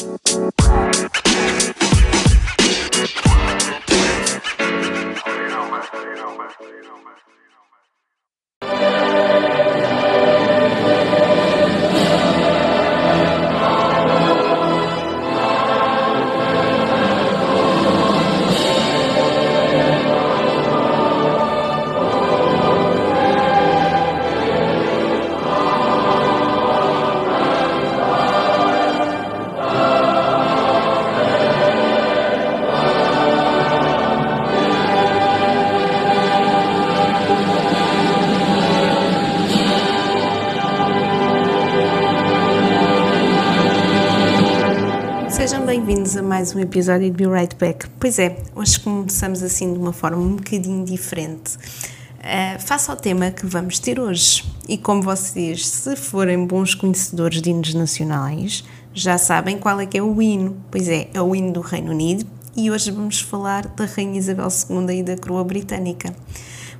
Bye. Mais um episódio de Be Right Back. Pois é, hoje começamos assim de uma forma um bocadinho diferente. Uh, face ao tema que vamos ter hoje. E como vocês, se forem bons conhecedores de hinos nacionais, já sabem qual é que é o hino. Pois é, é o hino do Reino Unido e hoje vamos falar da Rainha Isabel II e da coroa britânica.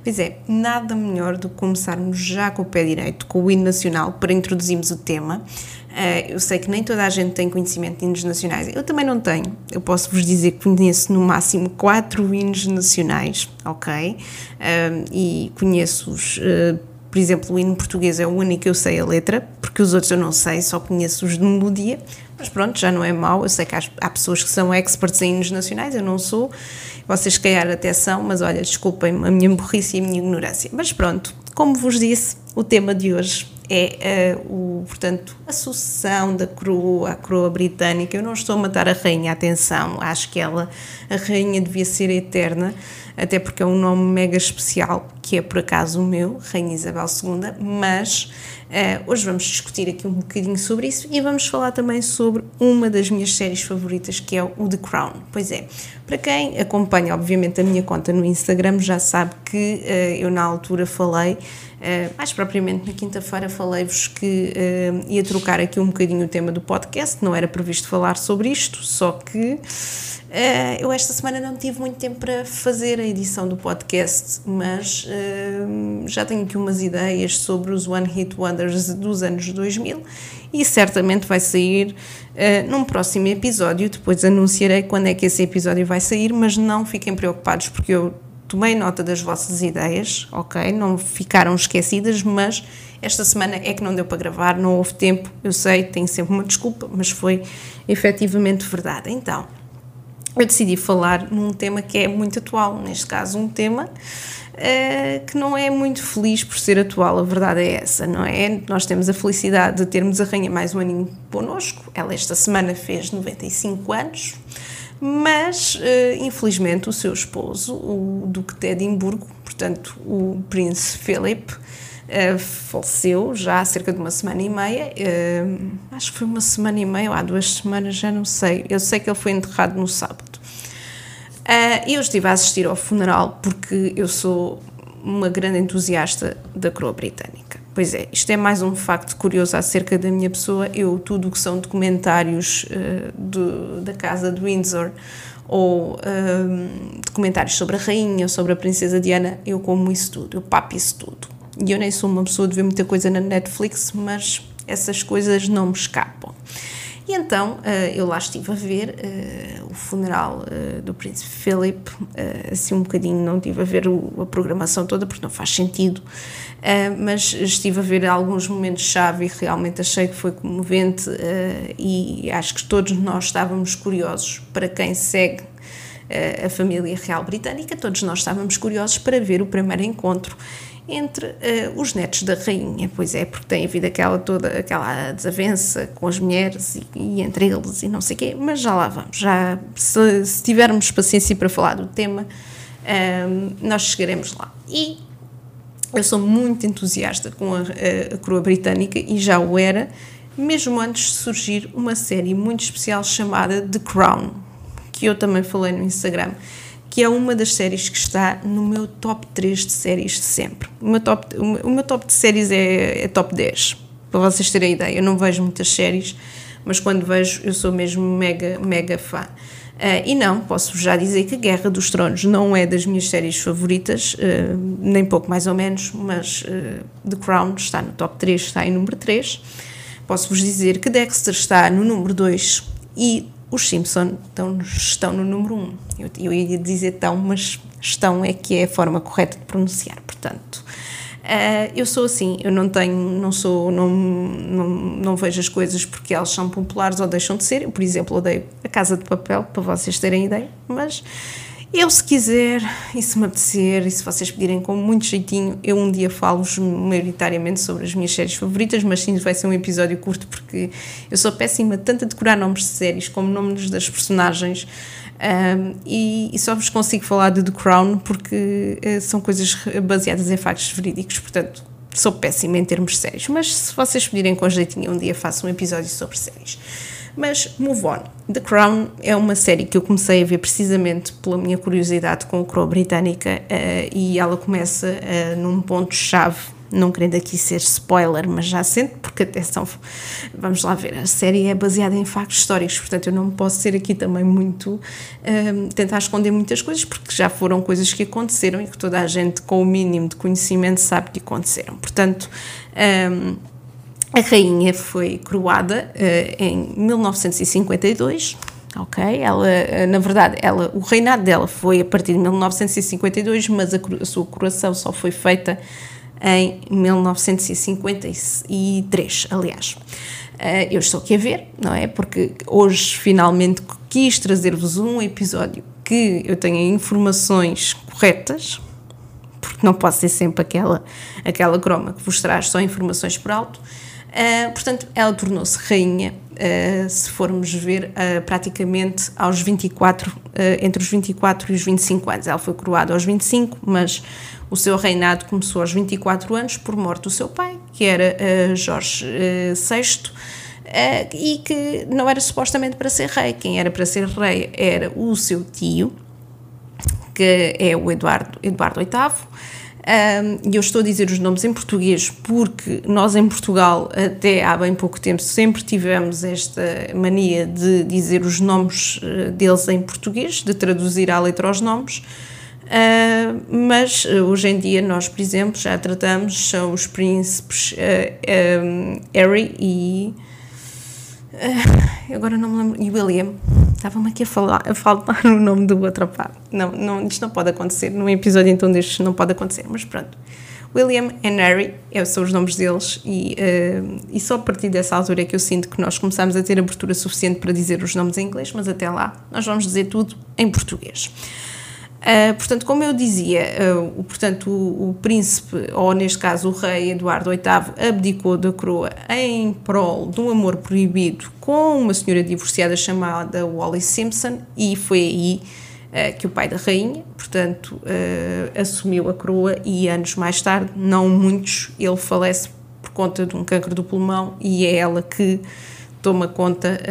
Pois é, nada melhor do que começarmos já com o pé direito, com o hino nacional, para introduzirmos o tema. Uh, eu sei que nem toda a gente tem conhecimento de hinos nacionais, eu também não tenho. Eu posso vos dizer que conheço no máximo quatro hinos nacionais, ok? Uh, e conheço-os. Uh, por exemplo, o hino português é o único que eu sei a letra, porque os outros eu não sei, só conheço os de melodia. Mas pronto, já não é mau. Eu sei que há pessoas que são experts em hinos nacionais, eu não sou. Vocês, se calhar, até são, mas olha, desculpem a minha burrice e a minha ignorância. Mas pronto, como vos disse, o tema de hoje é uh, o, portanto, a sucessão da coroa, a coroa britânica. Eu não estou a matar a rainha, atenção, acho que ela, a rainha devia ser eterna, até porque é um nome mega especial, que é por acaso o meu, Rainha Isabel II, mas uh, hoje vamos discutir aqui um bocadinho sobre isso e vamos falar também sobre uma das minhas séries favoritas, que é o The Crown. Pois é, para quem acompanha, obviamente, a minha conta no Instagram, já sabe que uh, eu na altura falei Uh, mais propriamente na quinta-feira falei-vos que uh, ia trocar aqui um bocadinho o tema do podcast, não era previsto falar sobre isto, só que uh, eu esta semana não tive muito tempo para fazer a edição do podcast, mas já tenho aqui umas ideias sobre os One Hit Wonders dos anos 2000 e certamente vai sair num próximo episódio, depois anunciarei quando é que esse episódio vai sair, mas não fiquem preocupados porque eu tomei nota das vossas ideias, ok? Não ficaram esquecidas, mas esta semana é que não deu para gravar, não houve tempo, eu sei, tenho sempre uma desculpa, mas foi efetivamente verdade. Então, eu decidi falar num tema que é muito atual, neste caso, um tema uh, que não é muito feliz por ser atual, a verdade é essa, não é? Nós temos a felicidade de termos a Rainha mais um aninho connosco, ela esta semana fez 95 anos mas uh, infelizmente o seu esposo, o Duque de Edimburgo, portanto o Príncipe Philip, uh, faleceu já há cerca de uma semana e meia, uh, acho que foi uma semana e meia ou há duas semanas, já não sei, eu sei que ele foi enterrado no sábado. Eu estive a assistir ao funeral porque eu sou uma grande entusiasta da coroa britânica. Pois é, isto é mais um facto curioso acerca da minha pessoa. Eu, tudo o que são documentários uh, do, da Casa de Windsor ou uh, documentários sobre a Rainha sobre a Princesa Diana, eu como isso tudo, eu papo isso tudo. E eu nem sou uma pessoa de ver muita coisa na Netflix, mas essas coisas não me escapam. E então uh, eu lá estive a ver uh, o funeral uh, do Príncipe Philip, assim um bocadinho, não estive a ver a programação toda porque não faz sentido, mas estive a ver alguns momentos-chave e realmente achei que foi comovente e acho que todos nós estávamos curiosos para quem segue a família real britânica, todos nós estávamos curiosos para ver o primeiro encontro entre uh, os netos da rainha, pois é, porque tem havido aquela toda aquela desavença com as mulheres e, e entre eles e não sei o quê, mas já lá vamos, já se, se tivermos paciência para falar do tema, ehm, nós chegaremos lá. E eu sou muito entusiasta com a, a, a coroa britânica e já o era, mesmo antes de surgir uma série muito especial chamada The Crown, que eu também falei no Instagram que é uma das séries que está no meu top 3 de séries de sempre. O meu top, o meu top de séries é, é top 10, para vocês terem ideia. Eu não vejo muitas séries, mas quando vejo eu sou mesmo mega, mega fã. Uh, e não, posso já dizer que Guerra dos Tronos não é das minhas séries favoritas, uh, nem pouco mais ou menos, mas uh, The Crown está no top 3, está em número 3. Posso-vos dizer que Dexter está no número 2 e os Simpson estão, estão no número 1. Um. Eu, eu ia dizer tão, mas estão é que é a forma correta de pronunciar, portanto. Uh, eu sou assim, eu não tenho, não sou, não, não, não vejo as coisas porque elas são populares ou deixam de ser. Eu, por exemplo, odeio a Casa de Papel, para vocês terem ideia, mas eu, se quiser, e se me apetecer, e se vocês pedirem com muito jeitinho, eu um dia falo-vos maioritariamente sobre as minhas séries favoritas, mas sim vai ser um episódio curto porque eu sou péssima tanto a decorar nomes de séries como nomes das personagens. Um, e, e, só vos consigo falar de The Crown porque uh, são coisas baseadas em factos verídicos, portanto sou péssima em termos de séries, mas se vocês pedirem com jeitinho um dia faço um episódio sobre séries. Mas move on. The Crown é uma série que eu comecei a ver precisamente pela minha curiosidade com a coroa britânica uh, e ela começa uh, num ponto-chave. Não querendo aqui ser spoiler, mas já sente, porque atenção, vamos lá ver, a série é baseada em factos históricos, portanto eu não posso ser aqui também muito, uh, tentar esconder muitas coisas, porque já foram coisas que aconteceram e que toda a gente com o mínimo de conhecimento sabe que aconteceram. Portanto, um, a rainha foi coroada uh, em 1952, ok? Ela, uh, na verdade, ela, o reinado dela foi a partir de 1952, mas a, a sua coroação só foi feita em 1953, aliás. Uh, eu estou aqui a ver, não é? Porque hoje finalmente quis trazer-vos um episódio que eu tenha informações corretas, porque não posso ser sempre aquela, aquela croma que vos traz só informações por alto. Uh, portanto, ela tornou-se rainha, uh, se formos ver, uh, praticamente aos 24, entre os 24 e os 25 anos. Ela foi coroada aos 25, mas o seu reinado começou aos 24 anos por morte do seu pai, que era Jorge VI, e que não era supostamente para ser rei. Quem era para ser rei era o seu tio, que é o Eduardo, Eduardo VIII. E eu estou a dizer os nomes em português porque nós em Portugal, até há bem pouco tempo, sempre tivemos esta mania de dizer os nomes eh, deles em português, de traduzir à letra os nomes. Uh, mas uh, hoje em dia nós, por exemplo, já tratamos, são os príncipes uh, um, Harry e agora não me lembro. E William, estava-me aqui a, falar, a faltar o nome do outro pá. Não, não, isto não pode acontecer. Num episódio então destes não pode acontecer, mas pronto. William e Harry são os nomes deles, e, uh, e só a partir dessa altura é que eu sinto que nós começamos a ter abertura suficiente para dizer os nomes em inglês, mas até lá nós vamos dizer tudo em português. Uh, portanto, como eu dizia, uh, o, portanto, o, o, príncipe, ou neste caso o rei Eduardo VIII, abdicou da coroa em prol de um amor proibido com uma senhora divorciada chamada Wallis Simpson, e foi aí uh, que o pai da rainha, portanto, assumiu a coroa e anos mais tarde, não muitos, ele falece por conta de um câncer do pulmão e é ela que toma conta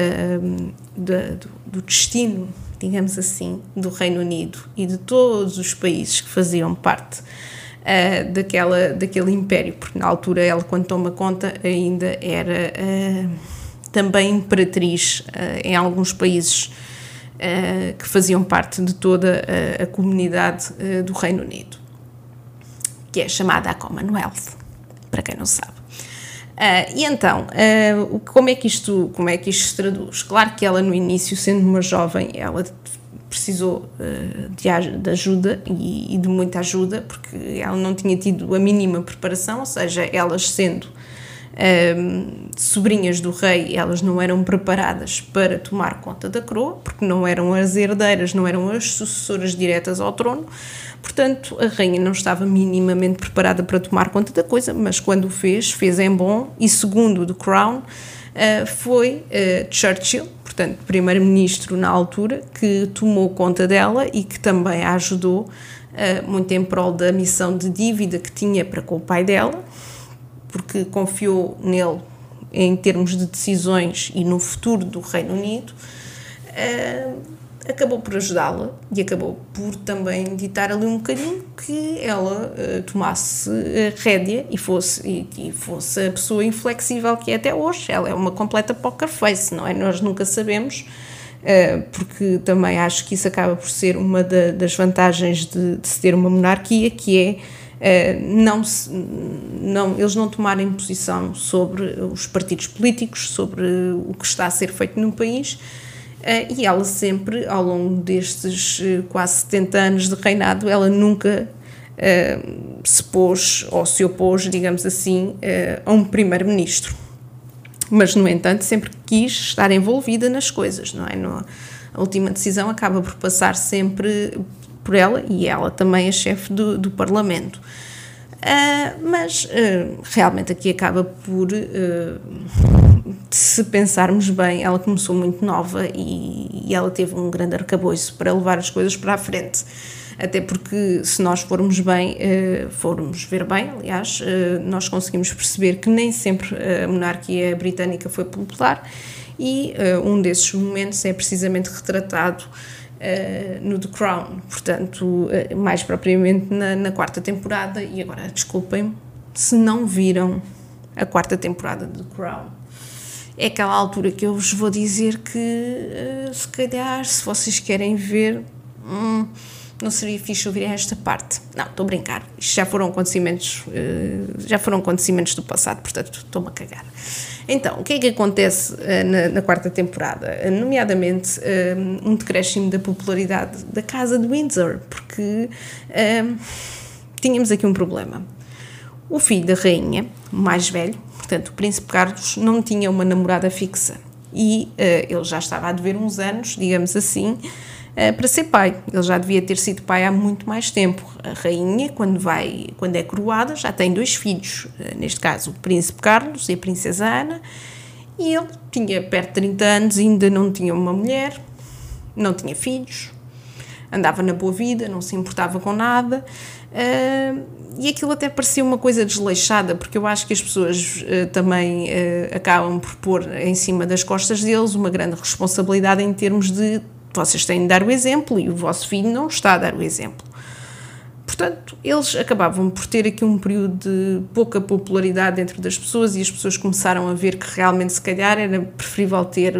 do, do destino digamos assim, do Reino Unido e de todos os países que faziam parte uh, daquela, daquele império, porque na altura ela, quando toma conta, ainda era uh, também imperatriz uh, em alguns países que faziam parte de toda a, a comunidade do Reino Unido, que é chamada a Commonwealth, para quem não sabe. Uh, e então, uh, como, é que isto, como é que isto se traduz? Claro que ela, no início, sendo uma jovem, ela precisou de, de, ajuda e, e, de muita ajuda, porque ela não tinha tido a mínima preparação, ou seja, elas sendo sobrinhas do rei, elas não eram preparadas para tomar conta da coroa, porque não eram as herdeiras, não eram as sucessoras diretas ao trono. Portanto, a rainha não estava minimamente preparada para tomar conta da coisa, mas quando o fez, fez em bom. E segundo The Crown, uh, foi uh, Churchill, portanto, primeiro-ministro na altura, que tomou conta dela e que também a ajudou uh, muito em prol da missão de dívida que tinha para com o pai dela, porque confiou nele em termos de decisões e no futuro do Reino Unido. Uh, acabou por ajudá-la e acabou por também ditar ali um bocadinho que ela uh, tomasse rédea e fosse, e, e, fosse a pessoa inflexível que é até hoje. Ela é uma completa poker face, não é? Nós nunca sabemos, uh, porque também acho que isso acaba por ser uma da, das vantagens de, de se ter uma monarquia, que é não, não, eles não tomarem posição sobre os partidos políticos, sobre o que está a ser feito no país, Uh, e ela sempre, ao longo destes uh, quase 70 anos de reinado, ela nunca se pôs ou se opôs, digamos assim, a um primeiro-ministro. Mas, no entanto, sempre quis estar envolvida nas coisas, não é? A última decisão acaba por passar sempre por ela e ela também é chefe do, do Parlamento. Uh, mas uh, realmente aqui acaba por, uh, se pensarmos bem, ela começou muito nova e, e, ela teve um grande arcabouço para levar as coisas para a frente. Até porque, se nós formos bem, formos ver bem, aliás, nós conseguimos perceber que nem sempre a monarquia britânica foi popular e um desses momentos é precisamente retratado uh, no The Crown, portanto, uh, mais propriamente na, na, quarta temporada. E agora, desculpem-me se não viram a quarta temporada de The Crown. É aquela altura que eu vos vou dizer que, uh, se calhar, se vocês querem ver. Hum, não seria fixe ouvir esta parte. Não, estou a brincar. Isto já foram acontecimentos, já foram acontecimentos do passado, portanto, estou-me a cagar. Então, o que é que acontece uh, na, na, quarta temporada? Uh, nomeadamente, uh, um decréscimo da popularidade da Casa de Windsor, porque tínhamos aqui um problema. O filho da rainha, o mais velho, portanto, o príncipe Carlos, não tinha uma namorada fixa e ele já estava a dever uns anos, digamos assim, eh, para ser pai. Ele já devia ter sido pai há muito mais tempo. A rainha, quando, vai, quando é coroada, já tem dois filhos, eh, neste caso o príncipe Carlos e a princesa Ana, e ele tinha perto de 30 anos, ainda não tinha uma mulher, não tinha filhos, andava na boa vida, não se importava com nada. Uh, e aquilo até parecia uma coisa desleixada, porque eu acho que as pessoas uh, também uh, acabam por pôr em cima das costas deles uma grande responsabilidade em termos de vocês têm de dar o exemplo e o vosso filho não está a dar o exemplo. Portanto, eles acabavam por ter aqui um período de pouca popularidade dentro das pessoas e as pessoas começaram a ver que realmente, se calhar, era preferível ter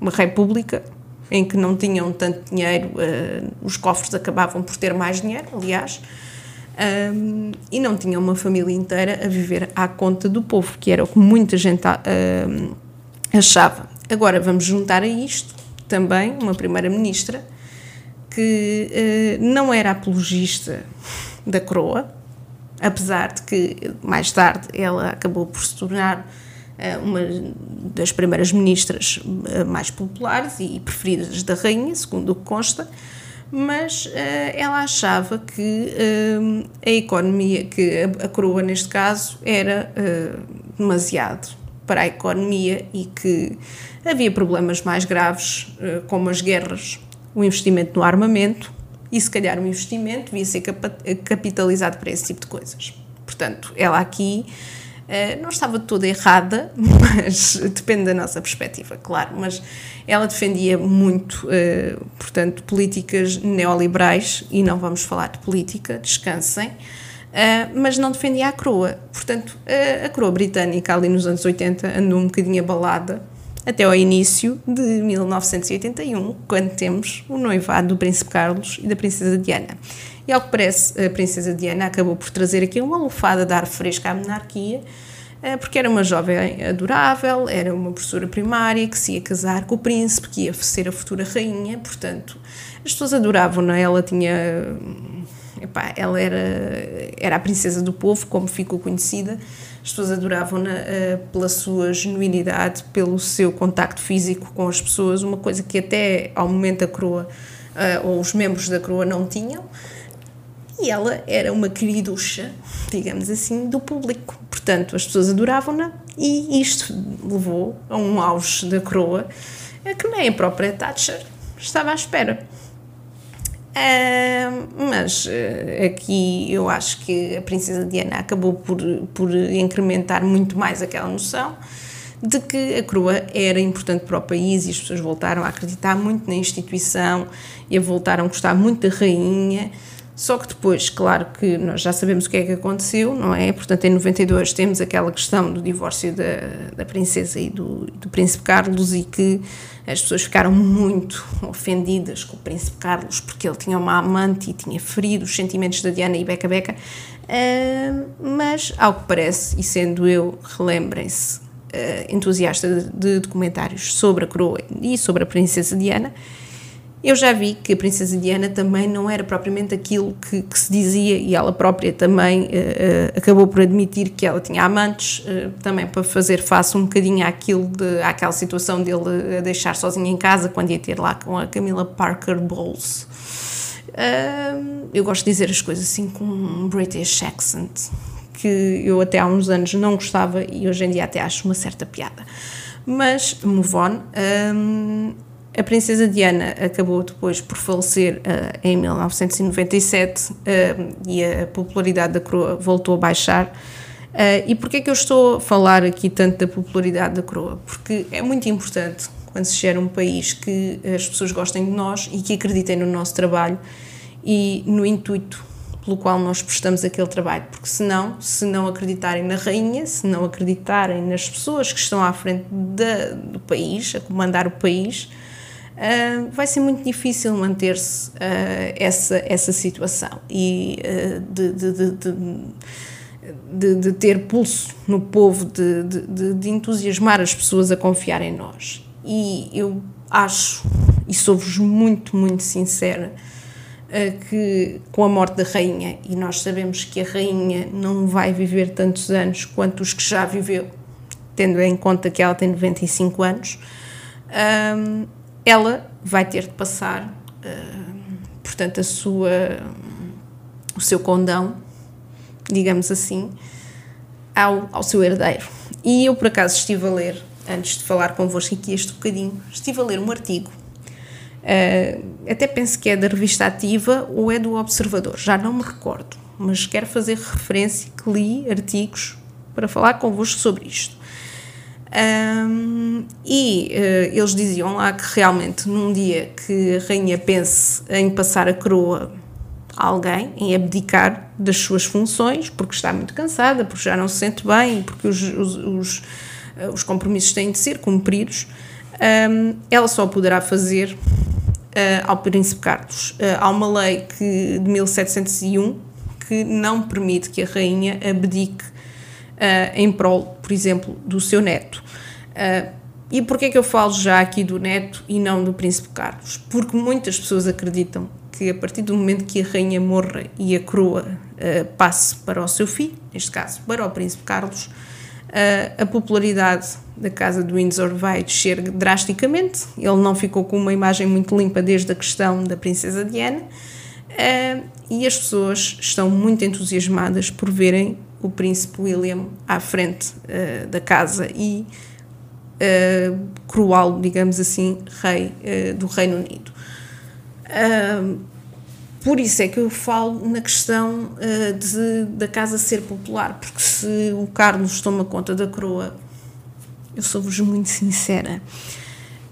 uma república em que não tinham tanto dinheiro, uh, os cofres acabavam por ter mais dinheiro, aliás, um, e não tinham uma família inteira a viver à conta do povo, que era o que muita gente uh, achava. Agora vamos juntar a isto também uma primeira-ministra que uh, não era apologista da coroa, apesar de que mais tarde ela acabou por se tornar uh, uma das primeiras ministras uh, mais populares e preferidas da rainha, segundo o que consta, mas ela achava que a economia, que a, a, coroa neste caso era demasiado para a economia e que havia problemas mais graves, eh, como as guerras, o investimento no armamento e, se calhar, o investimento devia ser capitalizado para esse tipo de coisas. Portanto, ela aqui Uh, não estava toda errada, mas depende da nossa perspectiva, claro. Mas ela defendia muito, uh, portanto, políticas neoliberais e não vamos falar de política, descansem. Uh, mas não defendia a coroa. Portanto, a coroa britânica ali nos anos 80 andou um bocadinho abalada até ao início de 1981, quando temos o noivado do Príncipe Carlos e da Princesa Diana. E ao que parece, a Princesa Diana acabou por trazer aqui uma lufada de ar fresco à monarquia, eh, porque era uma jovem adorável, era uma professora primária que se ia casar com o príncipe, que ia ser a futura rainha, portanto, as pessoas adoravam-na, ela tinha... Epá, ela era, era a princesa do povo, como ficou conhecida, as pessoas adoravam-na uh, pela sua genuinidade, pelo seu contacto físico com as pessoas, uma coisa que até ao momento a coroa, uh, ou os membros da coroa não tinham. E ela era uma queriducha, digamos assim, do público. Portanto, as pessoas adoravam-na e isto levou a um auge da coroa que nem a própria Thatcher estava à espera. Uh, mas uh, aqui eu acho que a Princesa Diana acabou por, por incrementar muito mais aquela noção de que a coroa era importante para o país e as pessoas voltaram a acreditar muito na instituição e voltaram a gostar muito da rainha. Só que depois, claro que nós já sabemos o que é que aconteceu, não é? Portanto, em 92 temos aquela questão do divórcio da, da princesa e do, do príncipe Carlos e que as pessoas ficaram muito ofendidas com o príncipe Carlos porque ele tinha uma amante e tinha ferido os sentimentos da Diana e Beca Beca. Uh, mas, ao que parece, e sendo eu, relembrem-se, entusiasta de, de documentários sobre a coroa e sobre a princesa Diana, eu já vi que a princesa Diana também não era propriamente aquilo que, que se dizia e ela própria também uh, uh, acabou por admitir que ela tinha amantes, uh, também para fazer face um bocadinho àquilo de, àquela situação dele a deixar sozinho em casa quando ia ter lá com a Camila Parker Bowles. eu gosto de dizer as coisas assim com um British accent, que eu até há uns anos não gostava e hoje em dia até acho uma certa piada. Mas, move on. Um, a princesa Diana acabou depois por falecer uh, em 1997 uh, e a popularidade da coroa voltou a baixar. Uh, e porquê é que eu estou a falar aqui tanto da popularidade da coroa? Porque é muito importante quando se gera um país que as pessoas gostem de nós e que acreditem no nosso trabalho e no intuito pelo qual nós prestamos aquele trabalho, porque senão, se não acreditarem na rainha, se não acreditarem nas pessoas que estão à frente da, do país, a comandar o país, uh, vai ser muito difícil manter-se uh, essa, essa situação e uh, de, de, de, de, ter pulso no povo, de, entusiasmar as pessoas a confiar em nós. E eu acho, e sou-vos muito, muito sincera, que com a morte da rainha, e nós sabemos que a rainha não vai viver tantos anos quanto os que já viveu, tendo em conta que ela tem 95 anos, ela vai ter de passar, uh, portanto, a sua, o seu condão, digamos assim, ao, ao seu herdeiro. E eu, por acaso, estive a ler, antes de falar convosco aqui este bocadinho, estive a ler um artigo, uh, até penso que é da revista Ativa ou é do Observador, já não me recordo, mas quero fazer referência que li artigos para falar convosco sobre isto. Um, e uh, eles diziam lá que realmente num dia que a rainha pense em passar a coroa a alguém, em abdicar das suas funções, porque está muito cansada, porque já não se sente bem, porque os, os, os, uh, os compromissos têm de ser cumpridos, um, ela só poderá fazer uh, ao Príncipe Carlos. há uma lei que, de 1701 que não permite que a rainha abdique uh, em prol, por exemplo, do seu neto. Uh, e porquê que eu falo já aqui do neto e não do príncipe Carlos? Porque muitas pessoas acreditam que a partir do momento que a rainha morra e a coroa uh, passe para o seu filho, neste caso para o príncipe Carlos, uh, a popularidade da casa do Windsor vai descer drasticamente. Ele não ficou com uma imagem muito limpa desde a questão da princesa Diana. Uh, e as pessoas estão muito entusiasmadas por verem o príncipe William à frente uh, da casa e uh, coroá-lo, digamos assim, rei uh, do Reino Unido. Uh, por isso é que eu falo na questão de, da casa ser popular, porque se o Carlos toma conta da coroa, eu sou-vos muito sincera,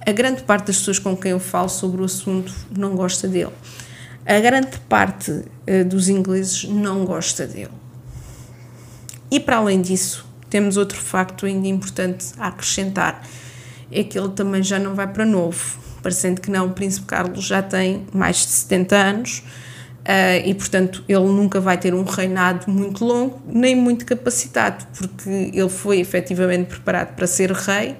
a grande parte das pessoas com quem eu falo sobre o assunto não gosta dele. A grande parte dos ingleses não gosta dele e para além disso, temos outro facto ainda importante a acrescentar: é que ele também já não vai para novo, parecendo que não, o Príncipe Carlos já tem mais de 70 anos. Uh, e portanto ele nunca vai ter um reinado muito longo nem muito capacitado, porque ele foi efetivamente preparado para ser rei,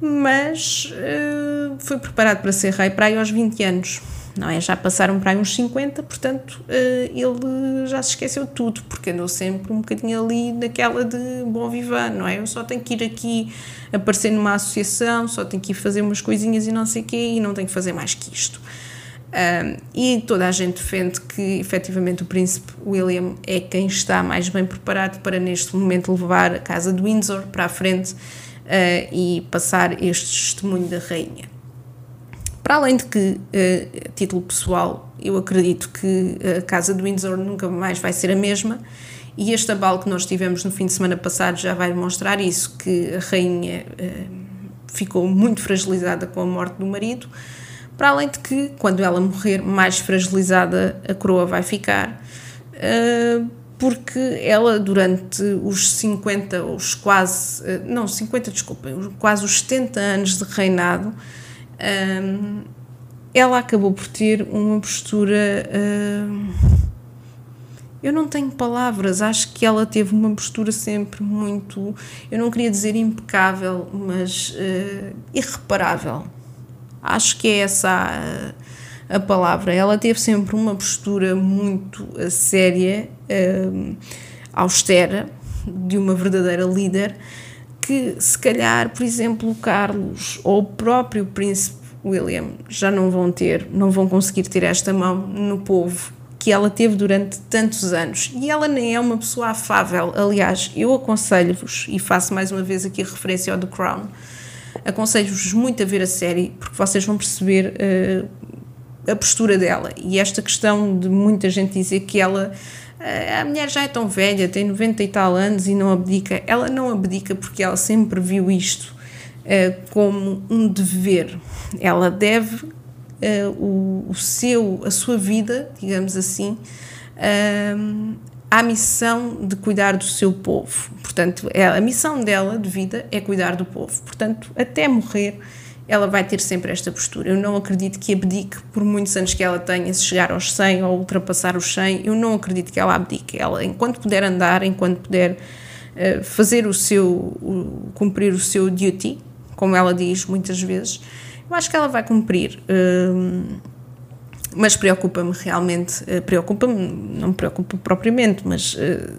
mas uh, foi preparado para ser rei para aí aos 20 anos não é? Já passaram para aí uns 50, portanto uh, ele já se esqueceu de tudo, porque andou sempre um bocadinho ali naquela de bom vivan, não é? Eu só tenho que ir aqui aparecer numa associação, só tenho que ir fazer umas coisinhas e não sei o quê, e não tenho que fazer mais que isto. E toda a gente defende que efetivamente o príncipe William é quem está mais bem preparado para neste momento levar a casa de Windsor para a frente uh, e passar este testemunho da rainha. Para além de que, uh, a título pessoal, eu acredito que a Casa de Windsor nunca mais vai ser a mesma, e este abalo que nós tivemos no fim de semana passado já vai demonstrar isso, que a rainha uh, ficou muito fragilizada com a morte do marido, para além de que, quando ela morrer, mais fragilizada a coroa vai ficar, uh, porque ela, durante os 50, os quase, não, 50, desculpem, quase os 70 anos de reinado, um, ela acabou por ter uma postura uh, Eu não tenho palavras, acho que ela teve uma postura sempre muito, eu não queria dizer impecável, mas uh, irreparável. Acho que é essa a, a, palavra. Ela teve sempre uma postura muito uh, séria, uh, austera, de uma verdadeira líder, que se calhar, por exemplo, o Carlos ou o próprio príncipe William já não vão ter, não vão conseguir ter esta mão no povo que ela teve durante tantos anos. E ela nem é uma pessoa afável. Aliás, eu aconselho-vos, e faço mais uma vez aqui a referência ao The Crown, aconselho-vos muito a ver a série, porque vocês vão perceber uh, a postura dela. E esta questão de muita gente dizer que ela. Uh, a mulher já é tão velha, tem 90 e tal anos e não abdica. Ela não abdica porque ela sempre viu isto uh, como um dever. Ela deve uh, o, o, seu, a sua vida, digamos assim, uh, à missão de cuidar do seu povo. Portanto, é, a missão dela de vida é cuidar do povo. Portanto, até morrer, ela vai ter sempre esta postura. Eu não acredito que abdique, por muitos anos que ela tenha, se chegar aos 100 ou ultrapassar os 100, eu não acredito que ela abdique. Ela, enquanto puder andar, enquanto puder uh, fazer o seu, cumprir o seu duty, como ela diz muitas vezes, eu acho que ela vai cumprir. Hum, mas preocupa-me realmente, eh, preocupa-me, não me preocupa propriamente, mas uh,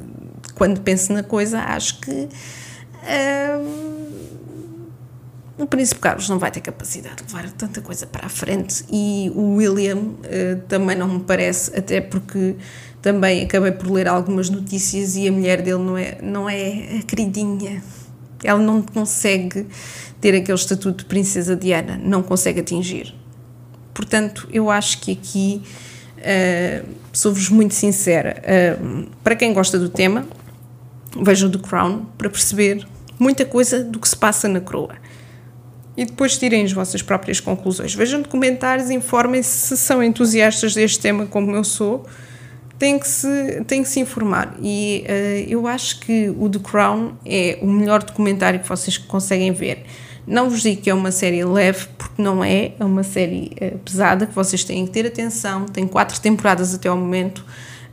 quando penso na coisa, acho que uh, o Príncipe Carlos não vai ter capacidade de levar tanta coisa para a frente e o William uh, também não me parece, até porque também acabei por ler algumas notícias e a mulher dele não é, não é a queridinha, ela não consegue ter aquele estatuto de princesa Diana, não consegue atingir. Portanto, eu acho que aqui, uh, sou-vos muito sincera, uh, para quem gosta do tema, vejam The Crown para perceber muita coisa do que se passa na coroa. E depois tirem as vossas próprias conclusões. Vejam documentários, informem-se se são entusiastas deste tema como eu sou tem que se, tem que se informar. E uh, eu acho que o The Crown é o melhor documentário que vocês conseguem ver. Não vos digo que é uma série leve, porque não é, é uma série uh, pesada que vocês têm que ter atenção. Tem quatro temporadas até ao momento.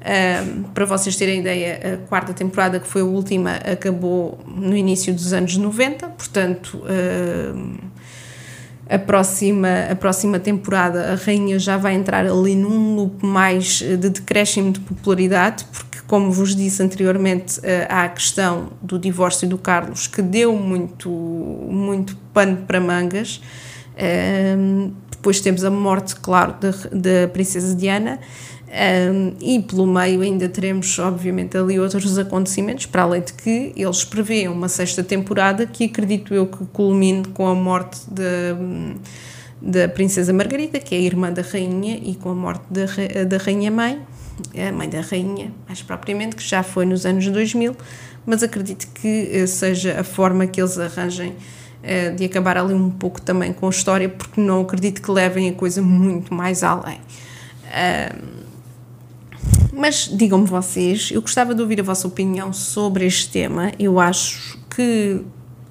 Uh, para vocês terem ideia, a quarta temporada, que foi a última, acabou no início dos anos 90, portanto a próxima, a próxima temporada a Rainha já vai entrar ali num loop mais eh, de decréscimo de popularidade, porque, como vos disse anteriormente, eh, há a questão do divórcio do Carlos que deu muito, muito pano para mangas. Depois temos a morte, claro, da, da Princesa Diana. Um, e pelo meio ainda teremos, obviamente, ali outros acontecimentos, para além de que eles prevêem uma sexta temporada que acredito eu que culmine com a morte da, da Princesa Margarida, que é a irmã da Rainha, e com a morte da, da Rainha Mãe, a mãe da Rainha, mais propriamente, que já foi nos anos 2000, mas acredito que eh, seja a forma que eles arranjem eh, de acabar ali um pouco também com a história, porque não acredito que levem a coisa muito mais além. Um, mas digam-me vocês, eu gostava de ouvir a vossa opinião sobre este tema. Eu acho que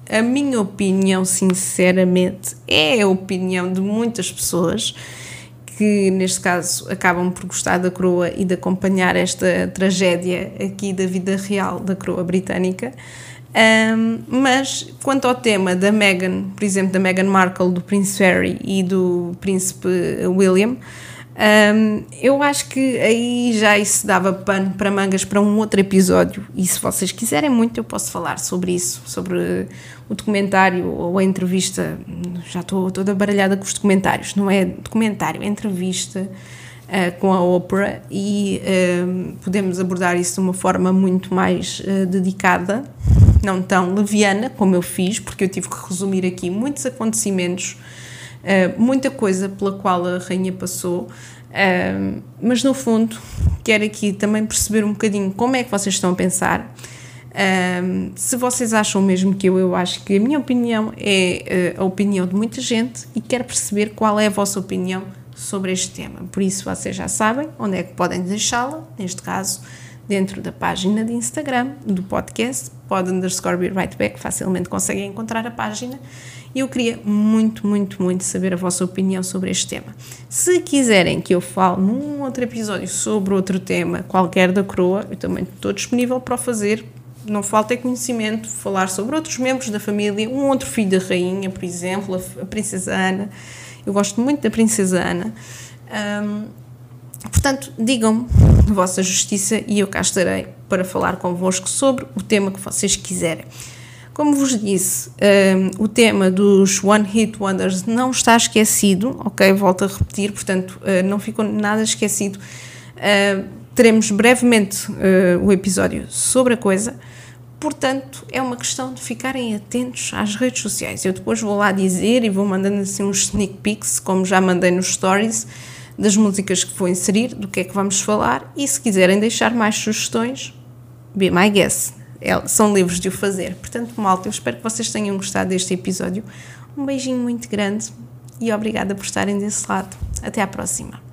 a minha opinião, sinceramente, é a opinião de muitas pessoas que, neste caso, acabam por gostar da coroa e de acompanhar esta tragédia aqui da vida real da coroa britânica. Um, mas quanto ao tema da Meghan, por exemplo, da Meghan Markle, do Prince Harry e do Príncipe William, um, eu acho que aí já isso dava pano para mangas para um outro episódio. E se vocês quiserem muito, eu posso falar sobre isso, sobre o documentário ou a entrevista. Já estou toda baralhada com os documentários, não é documentário, é entrevista uh, com a Oprah e uh, podemos abordar isso de uma forma muito mais uh, dedicada, não tão leviana como eu fiz, porque eu tive que resumir aqui muitos acontecimentos uh, muita coisa pela qual a rainha passou, uh, mas no fundo quero aqui também perceber um bocadinho como é que vocês estão a pensar. Uh, se vocês acham mesmo que eu, eu acho que a minha opinião é a opinião de muita gente e quero perceber qual é a vossa opinião sobre este tema. Por isso vocês já sabem onde é que podem deixá-la, neste caso dentro da página de Instagram do podcast, pod underscore be right back, facilmente conseguem encontrar a página E eu queria muito, muito, muito saber a vossa opinião sobre este tema. Se quiserem que eu fale num outro episódio sobre outro tema, qualquer da coroa, eu também estou disponível para o fazer. Não falta é conhecimento, falar sobre outros membros da família, um outro filho da rainha, por exemplo, a princesa Ana. Eu gosto muito da princesa Ana. Um, portanto, digam-me a vossa justiça e eu cá estarei para falar convosco sobre o tema que vocês quiserem. Como vos disse, um, o tema dos One Hit Wonders não está esquecido, ok? Volto a repetir, portanto, uh, não ficou nada esquecido. Uh, teremos brevemente uh, o episódio sobre a coisa, portanto, é uma questão de ficarem atentos às redes sociais. Eu depois vou lá dizer e vou mandando assim uns sneak peeks, como já mandei nos stories, das músicas que vou inserir, do que é que vamos falar, e se quiserem deixar mais sugestões, be my guest são livres de o fazer. Portanto, malta, eu espero que vocês tenham gostado deste episódio. Um beijinho muito grande e obrigada por estarem desse lado. Até à próxima.